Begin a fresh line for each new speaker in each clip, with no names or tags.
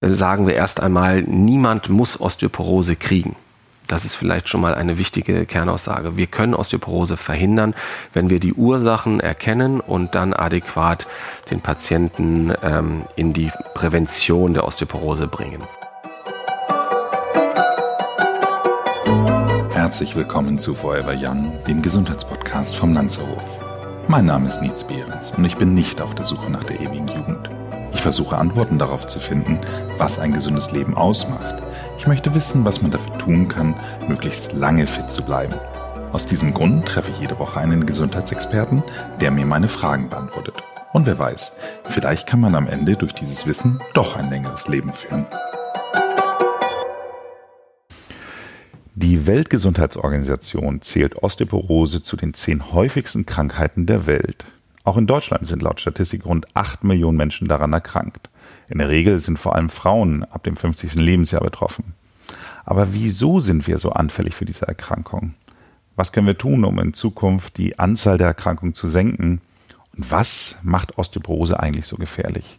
sagen wir erst einmal, niemand muss Osteoporose kriegen. Das ist vielleicht schon mal eine wichtige Kernaussage. Wir können Osteoporose verhindern, wenn wir die Ursachen erkennen und dann adäquat den Patienten ähm, in die Prävention der Osteoporose bringen.
Herzlich willkommen zu Forever Young, dem Gesundheitspodcast vom Lanzerhof. Mein Name ist Nietz Behrens und ich bin nicht auf der Suche nach der ewigen Jugend. Ich versuche Antworten darauf zu finden, was ein gesundes Leben ausmacht. Ich möchte wissen, was man dafür tun kann, möglichst lange fit zu bleiben. Aus diesem Grund treffe ich jede Woche einen Gesundheitsexperten, der mir meine Fragen beantwortet. Und wer weiß, vielleicht kann man am Ende durch dieses Wissen doch ein längeres Leben führen. Die Weltgesundheitsorganisation zählt Osteoporose zu den zehn häufigsten Krankheiten der Welt. Auch in Deutschland sind laut Statistik rund 8 Millionen Menschen daran erkrankt. In der Regel sind vor allem Frauen ab dem 50. Lebensjahr betroffen. Aber wieso sind wir so anfällig für diese Erkrankung? Was können wir tun, um in Zukunft die Anzahl der Erkrankungen zu senken? Und was macht Osteoporose eigentlich so gefährlich?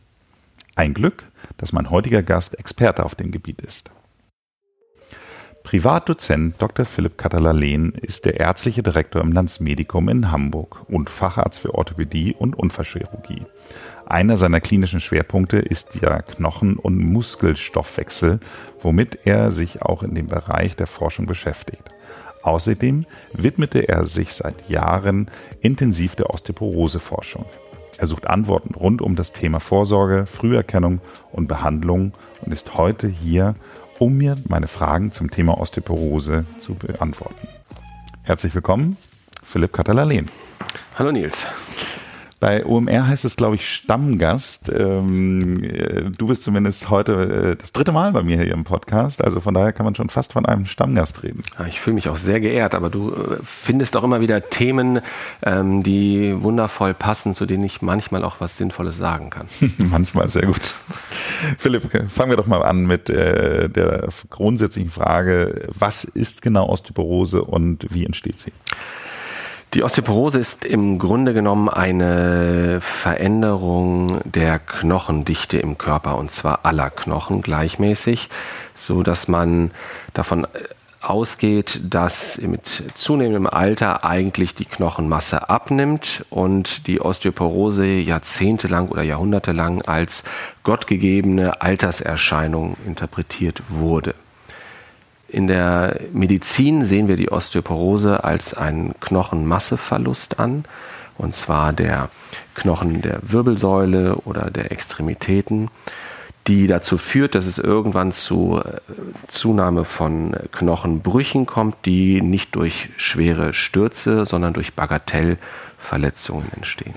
Ein Glück, dass mein heutiger Gast Experte auf dem Gebiet ist. Privatdozent Dr. Philipp Katalalen ist der ärztliche Direktor im Landsmedikum in Hamburg und Facharzt für Orthopädie und Unfallchirurgie. Einer seiner klinischen Schwerpunkte ist der Knochen- und Muskelstoffwechsel, womit er sich auch in dem Bereich der Forschung beschäftigt. Außerdem widmete er sich seit Jahren intensiv der Osteoporoseforschung. Er sucht Antworten rund um das Thema Vorsorge, Früherkennung und Behandlung und ist heute hier, um mir meine Fragen zum Thema Osteoporose zu beantworten. Herzlich willkommen, Philipp Katalalen.
Hallo Nils.
Bei OMR heißt es, glaube ich, Stammgast. Ähm, äh, du bist zumindest heute äh, das dritte Mal bei mir hier im Podcast. Also von daher kann man schon fast von einem Stammgast reden.
Ich fühle mich auch sehr geehrt, aber du äh, findest auch immer wieder Themen, ähm, die wundervoll passen, zu denen ich manchmal auch was Sinnvolles sagen kann.
manchmal sehr gut. Philipp, fangen wir doch mal an mit äh, der grundsätzlichen Frage, was ist genau Osteoporose und wie entsteht sie?
Die Osteoporose ist im Grunde genommen eine Veränderung der Knochendichte im Körper und zwar aller Knochen gleichmäßig, so dass man davon ausgeht, dass mit zunehmendem Alter eigentlich die Knochenmasse abnimmt und die Osteoporose jahrzehntelang oder jahrhundertelang als gottgegebene Alterserscheinung interpretiert wurde. In der Medizin sehen wir die Osteoporose als einen Knochenmasseverlust an, und zwar der Knochen der Wirbelsäule oder der Extremitäten, die dazu führt, dass es irgendwann zu äh, Zunahme von Knochenbrüchen kommt, die nicht durch schwere Stürze, sondern durch Bagatellverletzungen entstehen.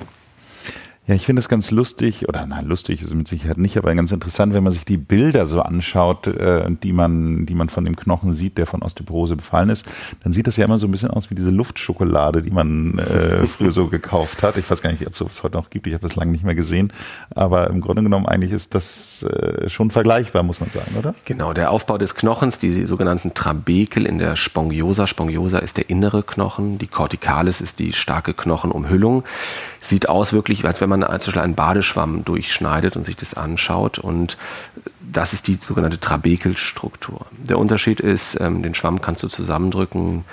Ja, ich finde es ganz lustig, oder nein, lustig ist es mit Sicherheit nicht, aber ganz interessant, wenn man sich die Bilder so anschaut, äh, die man, die man von dem Knochen sieht, der von Osteoporose befallen ist, dann sieht das ja immer so ein bisschen aus wie diese Luftschokolade, die man äh, früher so gekauft hat. Ich weiß gar nicht, ob es sowas heute noch gibt, ich habe das lange nicht mehr gesehen, aber im Grunde genommen eigentlich ist das äh, schon vergleichbar, muss man sagen, oder?
Genau, der Aufbau des Knochens, die sogenannten Trabekel in der Spongiosa. Spongiosa ist der innere Knochen, die Corticalis ist die starke Knochenumhüllung. Sieht aus wirklich, als wenn man zum Beispiel einen Badeschwamm durchschneidet und sich das anschaut. Und das ist die sogenannte Trabekelstruktur. Der Unterschied ist, ähm, den Schwamm kannst du zusammendrücken,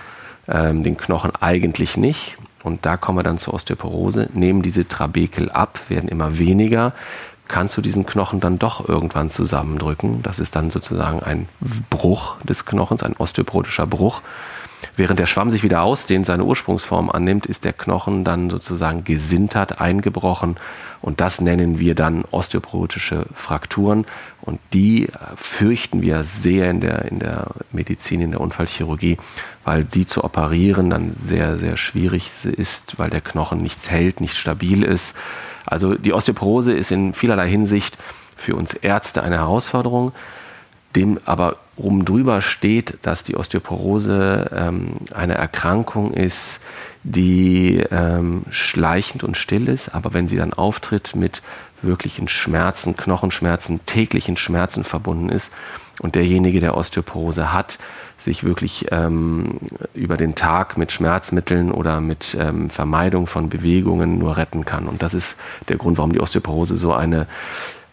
ähm, den Knochen eigentlich nicht. Und da kommen wir dann zur Osteoporose. Nehmen diese Trabekel ab, werden immer weniger. Kannst du diesen Knochen dann doch irgendwann zusammendrücken? Das ist dann sozusagen ein Bruch des Knochens, ein osteoporotischer Bruch. Während der Schwamm sich wieder ausdehnt, seine Ursprungsform annimmt, ist der Knochen dann sozusagen gesintert, eingebrochen. Und das nennen wir dann osteoporotische Frakturen. Und die fürchten wir sehr in der, in der Medizin, in der Unfallchirurgie, weil sie zu operieren dann sehr, sehr schwierig ist, weil der Knochen nichts hält, nicht stabil ist. Also die Osteoporose ist in vielerlei Hinsicht für uns Ärzte eine Herausforderung dem aber oben drüber steht, dass die Osteoporose ähm, eine Erkrankung ist, die ähm, schleichend und still ist, aber wenn sie dann auftritt, mit wirklichen Schmerzen, Knochenschmerzen, täglichen Schmerzen verbunden ist und derjenige, der Osteoporose hat, sich wirklich ähm, über den Tag mit Schmerzmitteln oder mit ähm, Vermeidung von Bewegungen nur retten kann. Und das ist der Grund, warum die Osteoporose so eine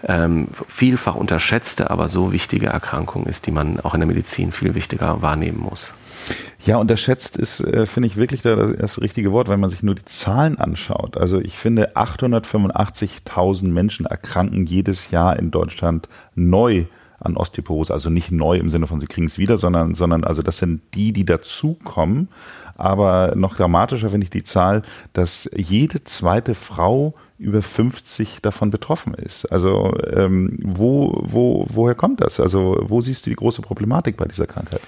ähm, vielfach unterschätzte, aber so wichtige Erkrankung ist, die man auch in der Medizin viel wichtiger wahrnehmen muss.
Ja, unterschätzt ist, äh, finde ich wirklich das, das richtige Wort, wenn man sich nur die Zahlen anschaut. Also ich finde, 885.000 Menschen erkranken jedes Jahr in Deutschland neu an Osteoporose. Also nicht neu im Sinne von, sie kriegen es wieder, sondern, sondern also das sind die, die dazukommen. Aber noch dramatischer finde ich die Zahl, dass jede zweite Frau über 50 davon betroffen ist. Also ähm, wo, wo, woher kommt das? Also wo siehst du die große Problematik bei dieser Krankheit?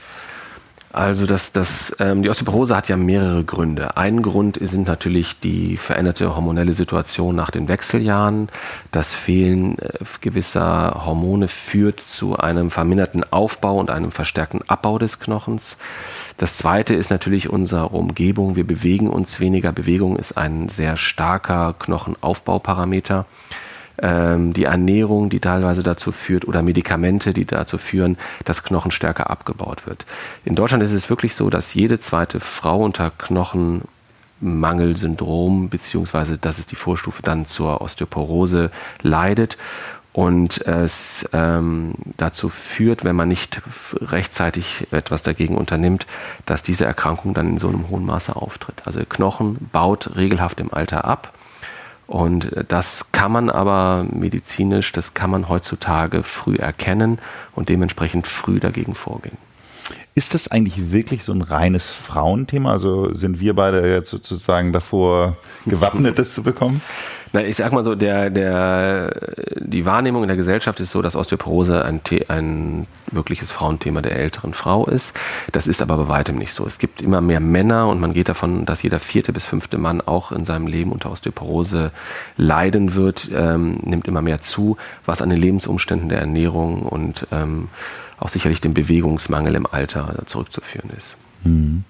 Also das, das, ähm, die Osteoporose hat ja mehrere Gründe. Ein Grund sind natürlich die veränderte hormonelle Situation nach den Wechseljahren. Das Fehlen äh, gewisser Hormone führt zu einem verminderten Aufbau und einem verstärkten Abbau des Knochens. Das zweite ist natürlich unsere Umgebung. Wir bewegen uns weniger. Bewegung ist ein sehr starker Knochenaufbauparameter ähm, die Ernährung, die teilweise dazu führt, oder Medikamente, die dazu führen, dass Knochen stärker abgebaut wird. In Deutschland ist es wirklich so, dass jede zweite Frau unter Knochenmangelsyndrom, beziehungsweise das ist die Vorstufe dann zur Osteoporose, leidet und es ähm, dazu führt, wenn man nicht rechtzeitig etwas dagegen unternimmt, dass diese Erkrankung dann in so einem hohen Maße auftritt. Also Knochen baut regelhaft im Alter ab und das kann man aber medizinisch, das kann man heutzutage früh erkennen und dementsprechend früh dagegen vorgehen.
Ist das eigentlich wirklich so ein reines Frauenthema? Also sind wir beide jetzt sozusagen davor gewappnet, das zu bekommen?
Na, ich sag mal so, der, der, die Wahrnehmung in der Gesellschaft ist so, dass Osteoporose ein, ein wirkliches Frauenthema der älteren Frau ist. Das ist aber bei weitem nicht so. Es gibt immer mehr Männer und man geht davon, dass jeder vierte bis fünfte Mann auch in seinem Leben unter Osteoporose leiden wird, ähm, nimmt immer mehr zu, was an den Lebensumständen der Ernährung und ähm, auch sicherlich dem Bewegungsmangel im Alter zurückzuführen ist. Mhm.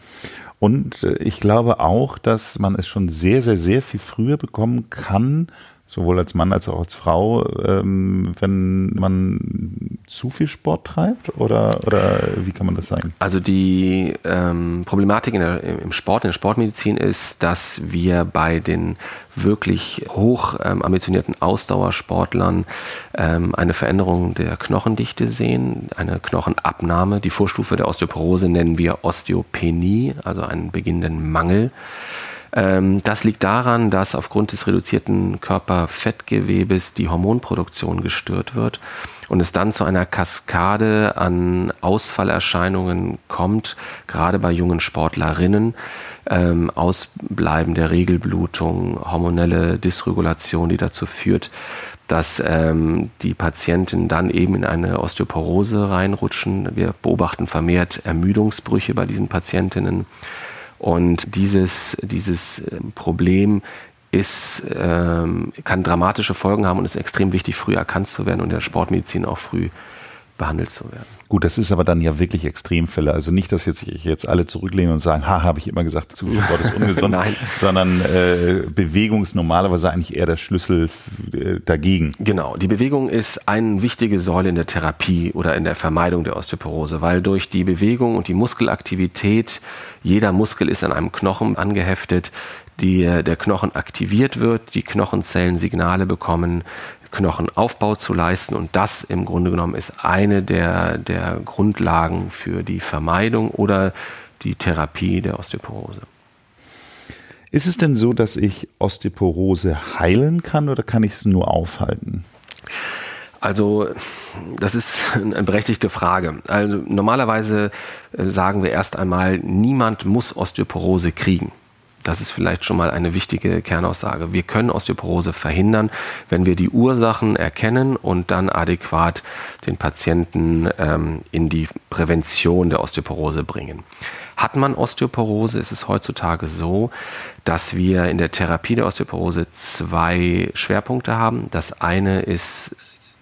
Und äh, ich glaube auch, dass man es schon sehr, sehr, sehr viel früher bekommen kann, sowohl als Mann als auch als Frau, ähm, wenn man zu viel Sport treibt oder, oder wie kann man das sagen?
Also die ähm, Problematik der, im Sport, in der Sportmedizin ist, dass wir bei den wirklich hoch ähm, ambitionierten Ausdauersportlern ähm, eine Veränderung der Knochendichte sehen, eine Knochenabnahme. Die Vorstufe der Osteoporose nennen wir Osteopenie, also einen beginnenden Mangel. Ähm, das liegt daran, dass aufgrund des reduzierten Körperfettgewebes die Hormonproduktion gestört wird und es dann zu einer Kaskade an Ausfallerscheinungen kommt, gerade bei jungen Sportlerinnen. Ähm, Ausbleiben der Regelblutung, hormonelle Dysregulation, die dazu führt, dass ähm, die Patienten dann eben in eine Osteoporose reinrutschen. Wir beobachten vermehrt Ermüdungsbrüche bei diesen Patientinnen. Und dieses, dieses ähm, Problem ist, ähm, kann dramatische Folgen haben und ist extrem wichtig, früh erkannt zu werden und in der Sportmedizin auch früh behandelt zu werden.
Gut, das ist aber dann ja wirklich Extremfälle. Also nicht, dass jetzt ich jetzt alle zurücklehnen und sagen, ha, habe ich immer gesagt, Zusport ist ungesund, Nein. sondern äh, Bewegung ist normalerweise eigentlich eher der Schlüssel äh, dagegen.
Genau, die Bewegung ist eine wichtige Säule in der Therapie oder in der Vermeidung der Osteoporose, weil durch die Bewegung und die Muskelaktivität, jeder Muskel ist an einem Knochen angeheftet, die, der Knochen aktiviert wird, die Knochenzellen Signale bekommen, Knochenaufbau zu leisten. Und das im Grunde genommen ist eine der, der Grundlagen für die Vermeidung oder die Therapie der Osteoporose.
Ist es denn so, dass ich Osteoporose heilen kann oder kann ich es nur aufhalten?
Also, das ist eine berechtigte Frage. Also, normalerweise äh, sagen wir erst einmal, niemand muss Osteoporose kriegen. Das ist vielleicht schon mal eine wichtige Kernaussage. Wir können Osteoporose verhindern, wenn wir die Ursachen erkennen und dann adäquat den Patienten ähm, in die Prävention der Osteoporose bringen. Hat man Osteoporose, ist es heutzutage so, dass wir in der Therapie der Osteoporose zwei Schwerpunkte haben. Das eine ist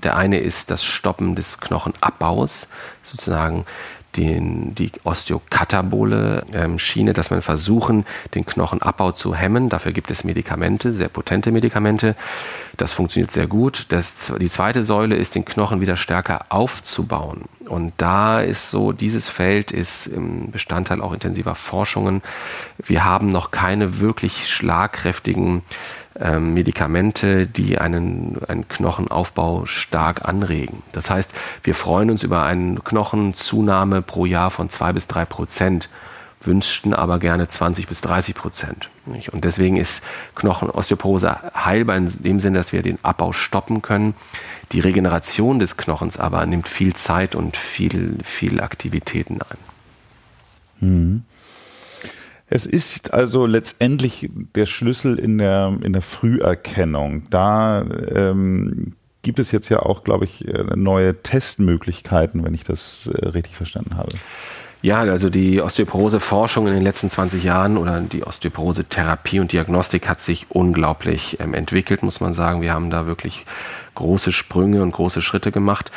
der eine ist das Stoppen des Knochenabbaus, sozusagen den, die osteokatabole ähm, Schiene, dass man versuchen, den Knochenabbau zu hemmen. Dafür gibt es Medikamente, sehr potente Medikamente. Das funktioniert sehr gut. Das, die zweite Säule ist, den Knochen wieder stärker aufzubauen. Und da ist so, dieses Feld ist Bestandteil auch intensiver Forschungen. Wir haben noch keine wirklich schlagkräftigen ähm, Medikamente, die einen, einen Knochenaufbau stark anregen. Das heißt, wir freuen uns über eine Knochenzunahme pro Jahr von zwei bis drei Prozent wünschten aber gerne 20 bis 30 Prozent. Und deswegen ist Knochenosteoporose heilbar in dem Sinne, dass wir den Abbau stoppen können. Die Regeneration des Knochens aber nimmt viel Zeit und viel, viel Aktivitäten ein.
Mhm. Es ist also letztendlich der Schlüssel in der, in der Früherkennung. Da ähm, gibt es jetzt ja auch, glaube ich, äh, neue Testmöglichkeiten, wenn ich das äh, richtig verstanden habe.
Ja, also die Osteoporose-Forschung in den letzten 20 Jahren oder die Osteoporose-Therapie und Diagnostik hat sich unglaublich ähm, entwickelt, muss man sagen. Wir haben da wirklich große Sprünge und große Schritte gemacht.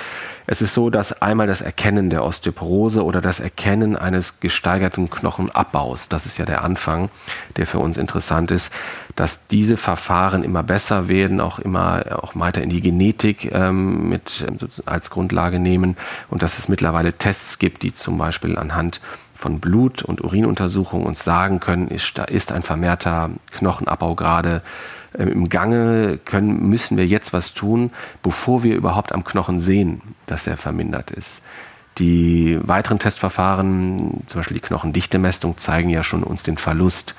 Es ist so, dass einmal das Erkennen der Osteoporose oder das Erkennen eines gesteigerten Knochenabbaus, das ist ja der Anfang, der für uns interessant ist, dass diese Verfahren immer besser werden, auch immer auch weiter in die Genetik ähm, mit ähm, als Grundlage nehmen und dass es mittlerweile Tests gibt, die zum Beispiel anhand von Blut- und Urinuntersuchungen uns sagen können, ist, ist ein vermehrter Knochenabbau gerade äh, im Gange können, müssen wir jetzt was tun, bevor wir überhaupt am Knochen sehen, dass er vermindert ist. Die weiteren Testverfahren, zum Beispiel die Knochendichtemessung, zeigen ja schon uns den Verlust.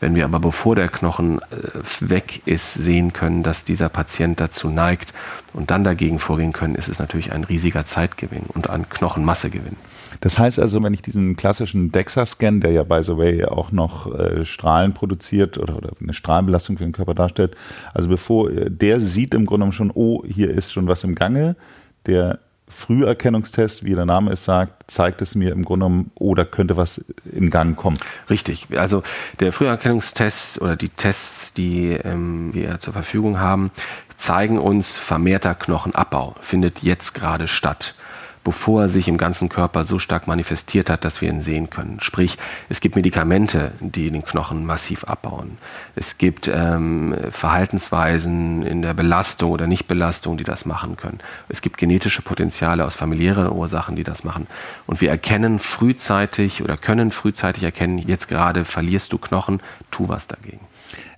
Wenn wir aber bevor der Knochen äh, weg ist, sehen können, dass dieser Patient dazu neigt und dann dagegen vorgehen können, ist es natürlich ein riesiger Zeitgewinn und ein Knochenmassegewinn.
Das heißt also, wenn ich diesen klassischen DEXA-Scan, der ja by the way auch noch äh, Strahlen produziert oder, oder eine Strahlenbelastung für den Körper darstellt, also bevor äh, der sieht im Grunde schon, oh, hier ist schon was im Gange, der Früherkennungstest, wie der Name es sagt, zeigt es mir im Grunde genommen, oh, da könnte was im Gang kommen.
Richtig. Also der Früherkennungstest oder die Tests, die ähm, wir zur Verfügung haben, zeigen uns vermehrter Knochenabbau, findet jetzt gerade statt bevor er sich im ganzen Körper so stark manifestiert hat, dass wir ihn sehen können. Sprich, es gibt Medikamente, die den Knochen massiv abbauen. Es gibt ähm, Verhaltensweisen in der Belastung oder Nichtbelastung, die das machen können. Es gibt genetische Potenziale aus familiären Ursachen, die das machen. Und wir erkennen frühzeitig oder können frühzeitig erkennen, jetzt gerade verlierst du Knochen, tu was dagegen.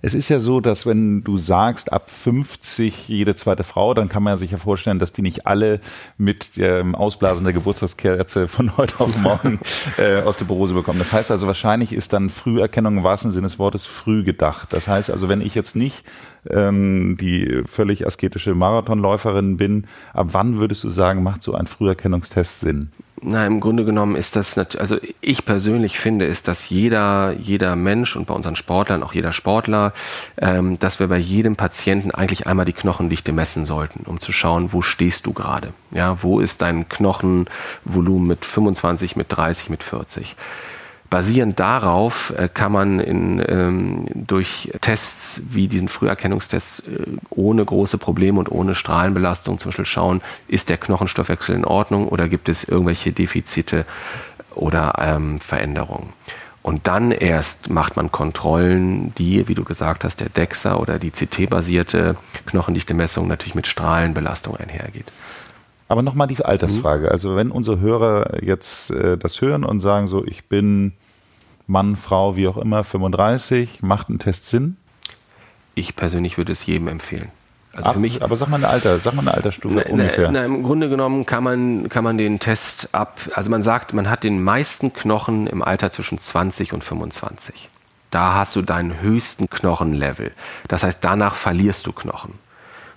Es ist ja so, dass wenn du sagst, ab 50 jede zweite Frau, dann kann man sich ja vorstellen, dass die nicht alle mit dem Ausblasen der Geburtstagskerze von heute auf morgen äh, Osteoporose bekommen. Das heißt also, wahrscheinlich ist dann Früherkennung im wahrsten Sinne des Wortes früh gedacht. Das heißt also, wenn ich jetzt nicht ähm, die völlig asketische Marathonläuferin bin, ab wann würdest du sagen, macht so ein Früherkennungstest Sinn?
Na, im Grunde genommen ist das, also ich persönlich finde, ist, dass jeder, jeder Mensch und bei unseren Sportlern, auch jeder Sportler, ähm, dass wir bei jedem Patienten eigentlich einmal die Knochendichte messen sollten, um zu schauen, wo stehst du gerade? Ja, wo ist dein Knochenvolumen mit 25, mit 30, mit 40? Basierend darauf äh, kann man in, ähm, durch Tests wie diesen Früherkennungstest äh, ohne große Probleme und ohne Strahlenbelastung zum Beispiel schauen, ist der Knochenstoffwechsel in Ordnung oder gibt es irgendwelche Defizite oder ähm, Veränderungen. Und dann erst macht man Kontrollen, die, wie du gesagt hast, der DEXA oder die CT-basierte Knochendichte-Messung natürlich mit Strahlenbelastung einhergeht.
Aber nochmal die Altersfrage. Mhm. Also wenn unsere Hörer jetzt äh, das hören und sagen so, ich bin Mann, Frau, wie auch immer, 35, macht ein Test Sinn?
Ich persönlich würde es jedem empfehlen.
Also Ab, für mich, aber sag mal eine Alter, sag mal eine Altersstufe na, ungefähr.
Na, Im Grunde genommen kann man, kann man den Test ab, also man sagt, man hat den meisten Knochen im Alter zwischen 20 und 25. Da hast du deinen höchsten Knochenlevel. Das heißt, danach verlierst du Knochen.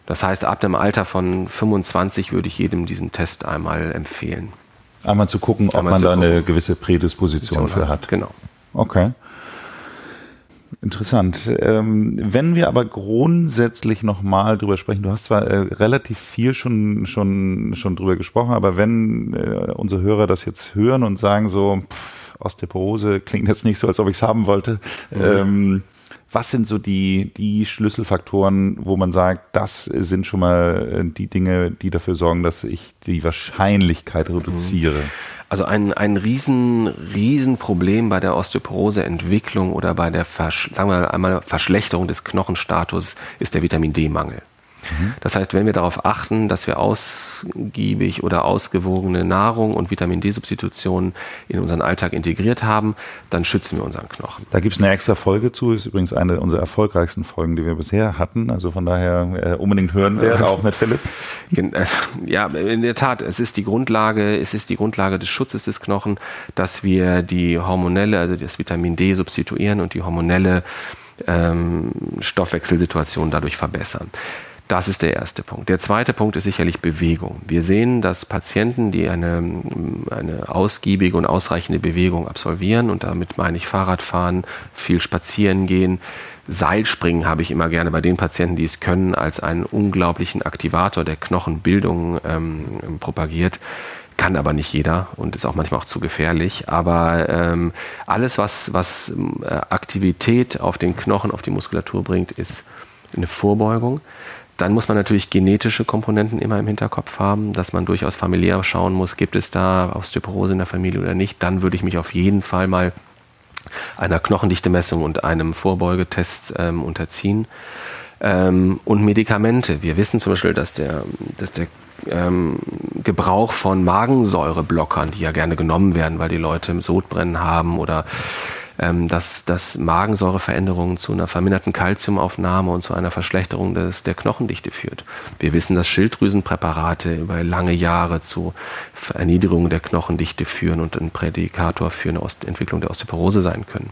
Das heißt, ab dem Alter von 25 würde ich jedem diesen Test einmal empfehlen.
Einmal zu gucken, ob einmal man da eine gewisse Prädisposition für hat.
Genau.
Okay. Interessant. Ähm, wenn wir aber grundsätzlich nochmal drüber sprechen, du hast zwar äh, relativ viel schon, schon, schon drüber gesprochen, aber wenn äh, unsere Hörer das jetzt hören und sagen so, pff, Osteoporose klingt jetzt nicht so, als ob ich es haben wollte, mhm. ähm, was sind so die, die Schlüsselfaktoren, wo man sagt, das sind schon mal äh, die Dinge, die dafür sorgen, dass ich die Wahrscheinlichkeit reduziere?
Also ein, ein riesen, riesen Problem bei der Osteoporoseentwicklung oder bei der, Versch sagen wir einmal, Verschlechterung des Knochenstatus ist der Vitamin D-Mangel. Das heißt, wenn wir darauf achten, dass wir ausgiebig oder ausgewogene Nahrung und Vitamin D-Substitutionen in unseren Alltag integriert haben, dann schützen wir unseren Knochen.
Da gibt es eine extra Folge zu, ist übrigens eine unserer erfolgreichsten Folgen, die wir bisher hatten. Also von daher äh, unbedingt hören werden, auch mit Philipp.
Äh, ja, in der Tat, es ist die Grundlage, es ist die Grundlage des Schutzes des Knochen, dass wir die hormonelle, also das Vitamin D substituieren und die hormonelle ähm, Stoffwechselsituation dadurch verbessern. Das ist der erste Punkt. Der zweite Punkt ist sicherlich Bewegung. Wir sehen, dass Patienten, die eine, eine ausgiebige und ausreichende Bewegung absolvieren, und damit meine ich Fahrradfahren, viel spazieren gehen, Seilspringen habe ich immer gerne bei den Patienten, die es können, als einen unglaublichen Aktivator der Knochenbildung ähm, propagiert. Kann aber nicht jeder und ist auch manchmal auch zu gefährlich. Aber ähm, alles, was, was äh, Aktivität auf den Knochen, auf die Muskulatur bringt, ist eine Vorbeugung. Dann muss man natürlich genetische Komponenten immer im Hinterkopf haben, dass man durchaus familiär schauen muss, gibt es da Osteoporose in der Familie oder nicht. Dann würde ich mich auf jeden Fall mal einer Knochendichtemessung und einem Vorbeugetest ähm, unterziehen. Ähm, und Medikamente. Wir wissen zum Beispiel, dass der, dass der ähm, Gebrauch von Magensäureblockern, die ja gerne genommen werden, weil die Leute Sodbrennen haben oder ähm, dass, dass Magensäureveränderungen zu einer verminderten Kalziumaufnahme und zu einer Verschlechterung des, der Knochendichte führt. Wir wissen, dass Schilddrüsenpräparate über lange Jahre zu Erniedrigung der Knochendichte führen und ein Prädikator für eine Ost Entwicklung der Osteoporose sein können.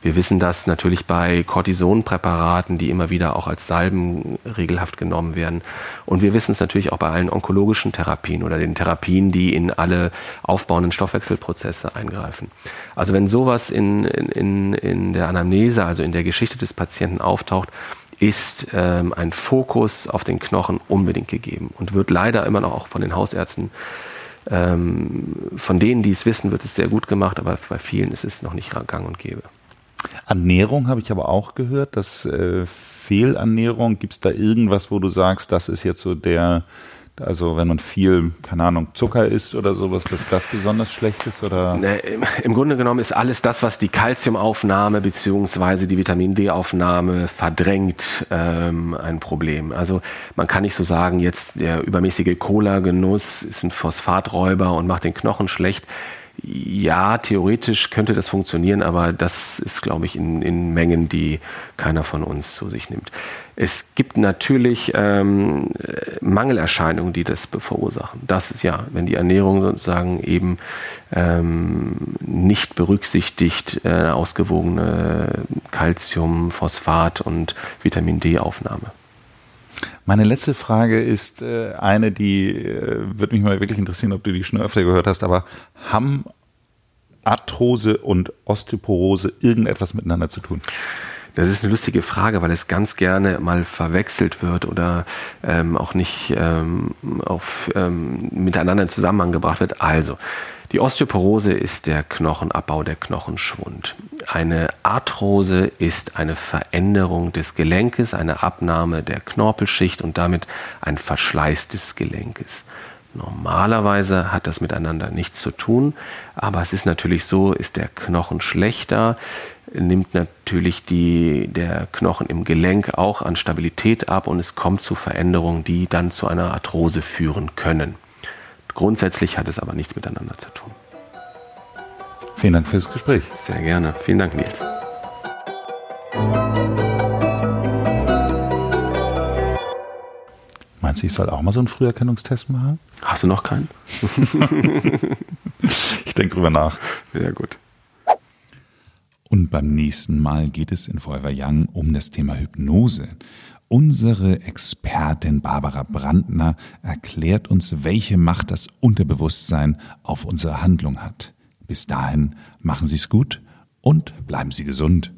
Wir wissen das natürlich bei Cortisonpräparaten, die immer wieder auch als Salben regelhaft genommen werden. Und wir wissen es natürlich auch bei allen onkologischen Therapien oder den Therapien, die in alle aufbauenden Stoffwechselprozesse eingreifen. Also wenn sowas in, in, in der Anamnese, also in der Geschichte des Patienten auftaucht, ist ähm, ein Fokus auf den Knochen unbedingt gegeben und wird leider immer noch auch von den Hausärzten ähm, von denen, die es wissen, wird es sehr gut gemacht, aber bei vielen ist es noch nicht gang und gäbe.
Ernährung habe ich aber auch gehört, dass äh, Fehlernährung, gibt es da irgendwas, wo du sagst, das ist jetzt so der, also wenn man viel, keine Ahnung, Zucker isst oder sowas, dass das besonders schlecht ist? Oder?
Ne, Im Grunde genommen ist alles das, was die Kalziumaufnahme bzw. die Vitamin D-Aufnahme verdrängt, ähm, ein Problem. Also man kann nicht so sagen, jetzt der übermäßige Cola-Genuss ist ein Phosphaträuber und macht den Knochen schlecht. Ja, theoretisch könnte das funktionieren, aber das ist, glaube ich, in, in Mengen, die keiner von uns zu sich nimmt. Es gibt natürlich ähm, Mangelerscheinungen, die das verursachen. Das ist ja, wenn die Ernährung sozusagen eben ähm, nicht berücksichtigt, äh, ausgewogene Calcium, Phosphat und Vitamin D-Aufnahme.
Meine letzte Frage ist äh, eine, die äh, würde mich mal wirklich interessieren, ob du die schon öfter gehört hast, aber haben Arthrose und Osteoporose irgendetwas miteinander zu tun?
Das ist eine lustige Frage, weil es ganz gerne mal verwechselt wird oder ähm, auch nicht ähm, auf, ähm, miteinander in Zusammenhang gebracht wird. Also, die Osteoporose ist der Knochenabbau, der Knochenschwund. Eine Arthrose ist eine Veränderung des Gelenkes, eine Abnahme der Knorpelschicht und damit ein Verschleiß des Gelenkes. Normalerweise hat das miteinander nichts zu tun, aber es ist natürlich so, ist der Knochen schlechter, nimmt natürlich die, der Knochen im Gelenk auch an Stabilität ab und es kommt zu Veränderungen, die dann zu einer Arthrose führen können. Grundsätzlich hat es aber nichts miteinander zu tun.
Vielen Dank fürs Gespräch.
Sehr gerne. Vielen Dank, Nils.
Meinst du, ich soll auch mal so einen Früherkennungstest machen?
Hast du noch keinen?
ich denke drüber nach.
Sehr gut.
Und beim nächsten Mal geht es in Forever Young um das Thema Hypnose. Unsere Expertin Barbara Brandner erklärt uns, welche Macht das Unterbewusstsein auf unsere Handlung hat. Bis dahin machen Sie es gut und bleiben Sie gesund.